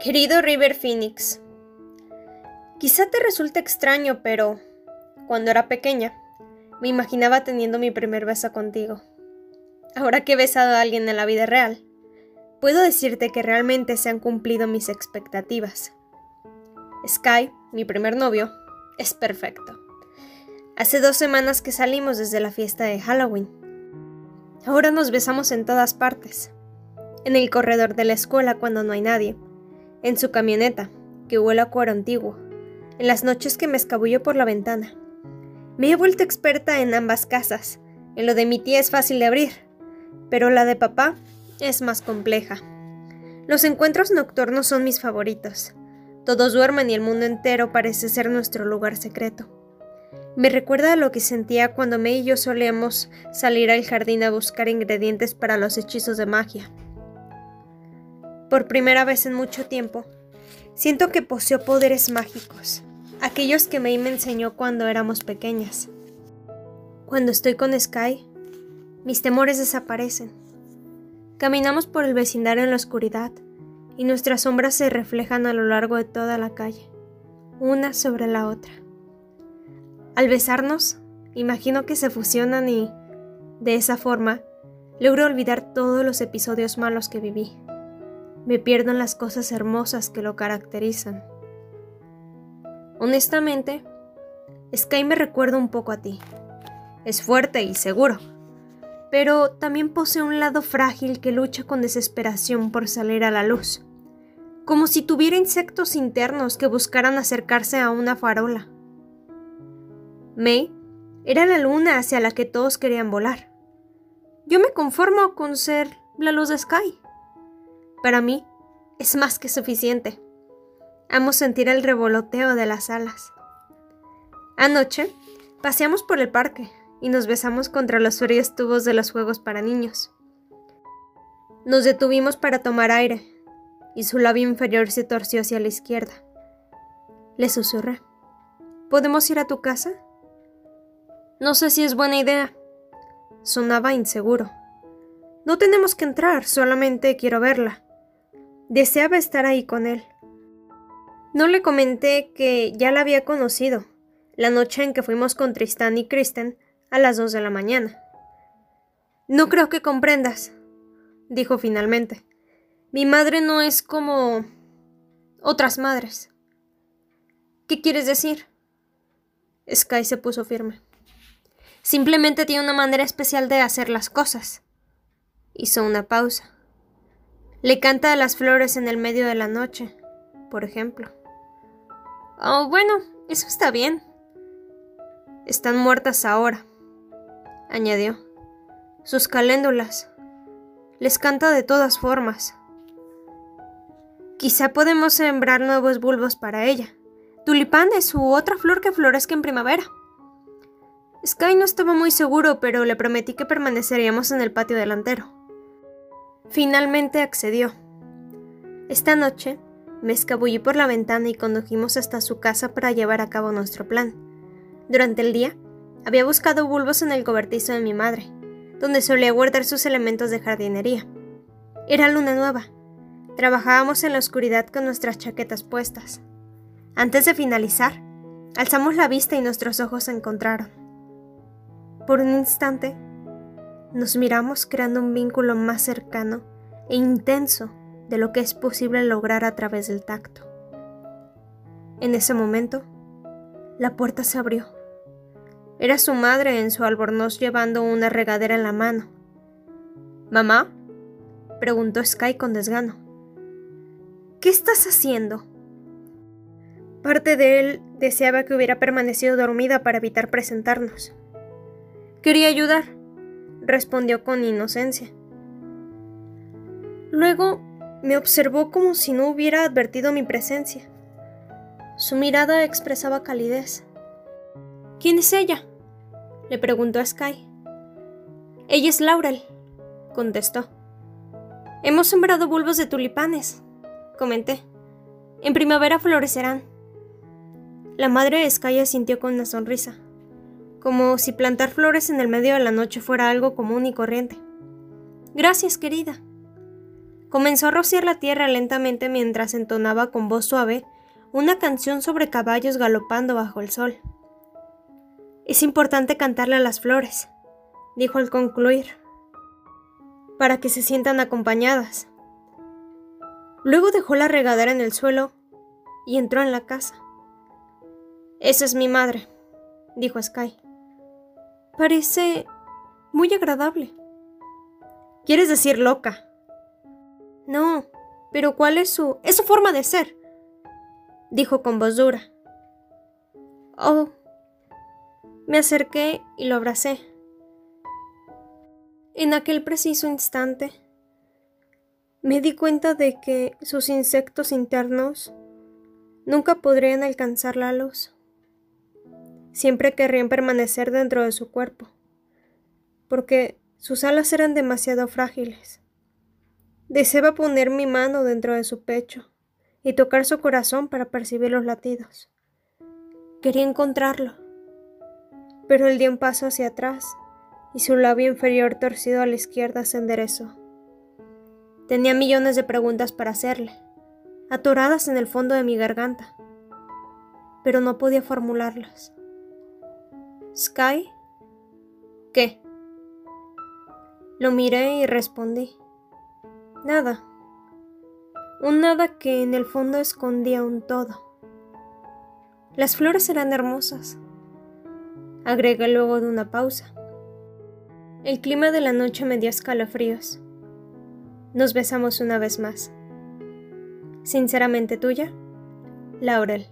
Querido River Phoenix, quizá te resulte extraño, pero cuando era pequeña me imaginaba teniendo mi primer beso contigo. Ahora que he besado a alguien en la vida real, puedo decirte que realmente se han cumplido mis expectativas. Sky, mi primer novio, es perfecto. Hace dos semanas que salimos desde la fiesta de Halloween. Ahora nos besamos en todas partes. En el corredor de la escuela cuando no hay nadie en su camioneta, que huele a cuero antiguo, en las noches que me escabullo por la ventana. Me he vuelto experta en ambas casas. En lo de mi tía es fácil de abrir, pero la de papá es más compleja. Los encuentros nocturnos son mis favoritos. Todos duermen y el mundo entero parece ser nuestro lugar secreto. Me recuerda a lo que sentía cuando May y yo solíamos salir al jardín a buscar ingredientes para los hechizos de magia. Por primera vez en mucho tiempo, siento que poseo poderes mágicos, aquellos que May me enseñó cuando éramos pequeñas. Cuando estoy con Sky, mis temores desaparecen. Caminamos por el vecindario en la oscuridad y nuestras sombras se reflejan a lo largo de toda la calle, una sobre la otra. Al besarnos, imagino que se fusionan y, de esa forma, logro olvidar todos los episodios malos que viví me pierdo en las cosas hermosas que lo caracterizan. Honestamente, Sky me recuerda un poco a ti. Es fuerte y seguro, pero también posee un lado frágil que lucha con desesperación por salir a la luz, como si tuviera insectos internos que buscaran acercarse a una farola. May era la luna hacia la que todos querían volar. Yo me conformo con ser la luz de Sky. Para mí es más que suficiente. Amo sentir el revoloteo de las alas. Anoche paseamos por el parque y nos besamos contra los fríos tubos de los juegos para niños. Nos detuvimos para tomar aire y su labio inferior se torció hacia la izquierda. Le susurré. ¿Podemos ir a tu casa? No sé si es buena idea. Sonaba inseguro. No tenemos que entrar, solamente quiero verla. Deseaba estar ahí con él. No le comenté que ya la había conocido, la noche en que fuimos con Tristán y Kristen a las dos de la mañana. No creo que comprendas, dijo finalmente. Mi madre no es como otras madres. ¿Qué quieres decir? Sky se puso firme. Simplemente tiene una manera especial de hacer las cosas. Hizo una pausa. Le canta a las flores en el medio de la noche, por ejemplo. Oh, bueno, eso está bien. Están muertas ahora, añadió. Sus caléndulas. Les canta de todas formas. Quizá podemos sembrar nuevos bulbos para ella. Tulipanes u otra flor que florezca en primavera. Sky no estaba muy seguro, pero le prometí que permaneceríamos en el patio delantero. Finalmente accedió. Esta noche me escabullí por la ventana y condujimos hasta su casa para llevar a cabo nuestro plan. Durante el día, había buscado bulbos en el cobertizo de mi madre, donde solía guardar sus elementos de jardinería. Era luna nueva. Trabajábamos en la oscuridad con nuestras chaquetas puestas. Antes de finalizar, alzamos la vista y nuestros ojos se encontraron. Por un instante, nos miramos creando un vínculo más cercano e intenso de lo que es posible lograr a través del tacto. En ese momento, la puerta se abrió. Era su madre en su albornoz llevando una regadera en la mano. ¿Mamá? preguntó Sky con desgano. ¿Qué estás haciendo? Parte de él deseaba que hubiera permanecido dormida para evitar presentarnos. Quería ayudar, respondió con inocencia. Luego me observó como si no hubiera advertido mi presencia. Su mirada expresaba calidez. ¿Quién es ella? le preguntó a Sky. Ella es Laurel, contestó. Hemos sembrado bulbos de tulipanes, comenté. En primavera florecerán. La madre de Sky asintió con una sonrisa como si plantar flores en el medio de la noche fuera algo común y corriente. Gracias, querida. Comenzó a rociar la tierra lentamente mientras entonaba con voz suave una canción sobre caballos galopando bajo el sol. Es importante cantarle a las flores, dijo al concluir, para que se sientan acompañadas. Luego dejó la regadera en el suelo y entró en la casa. Esa es mi madre, dijo Sky. Parece muy agradable. ¿Quieres decir loca? No, pero ¿cuál es su... es su forma de ser? dijo con voz dura. Oh. Me acerqué y lo abracé. En aquel preciso instante me di cuenta de que sus insectos internos nunca podrían alcanzar la luz. Siempre querrían permanecer dentro de su cuerpo, porque sus alas eran demasiado frágiles. Deseaba poner mi mano dentro de su pecho y tocar su corazón para percibir los latidos. Quería encontrarlo, pero él dio un paso hacia atrás y su labio inferior torcido a la izquierda se enderezó. Tenía millones de preguntas para hacerle, atoradas en el fondo de mi garganta, pero no podía formularlas. ¿Sky? ¿Qué? Lo miré y respondí. Nada un nada que en el fondo escondía un todo. Las flores eran hermosas, agregué luego de una pausa. El clima de la noche me dio escalofríos. Nos besamos una vez más. Sinceramente tuya, Laurel.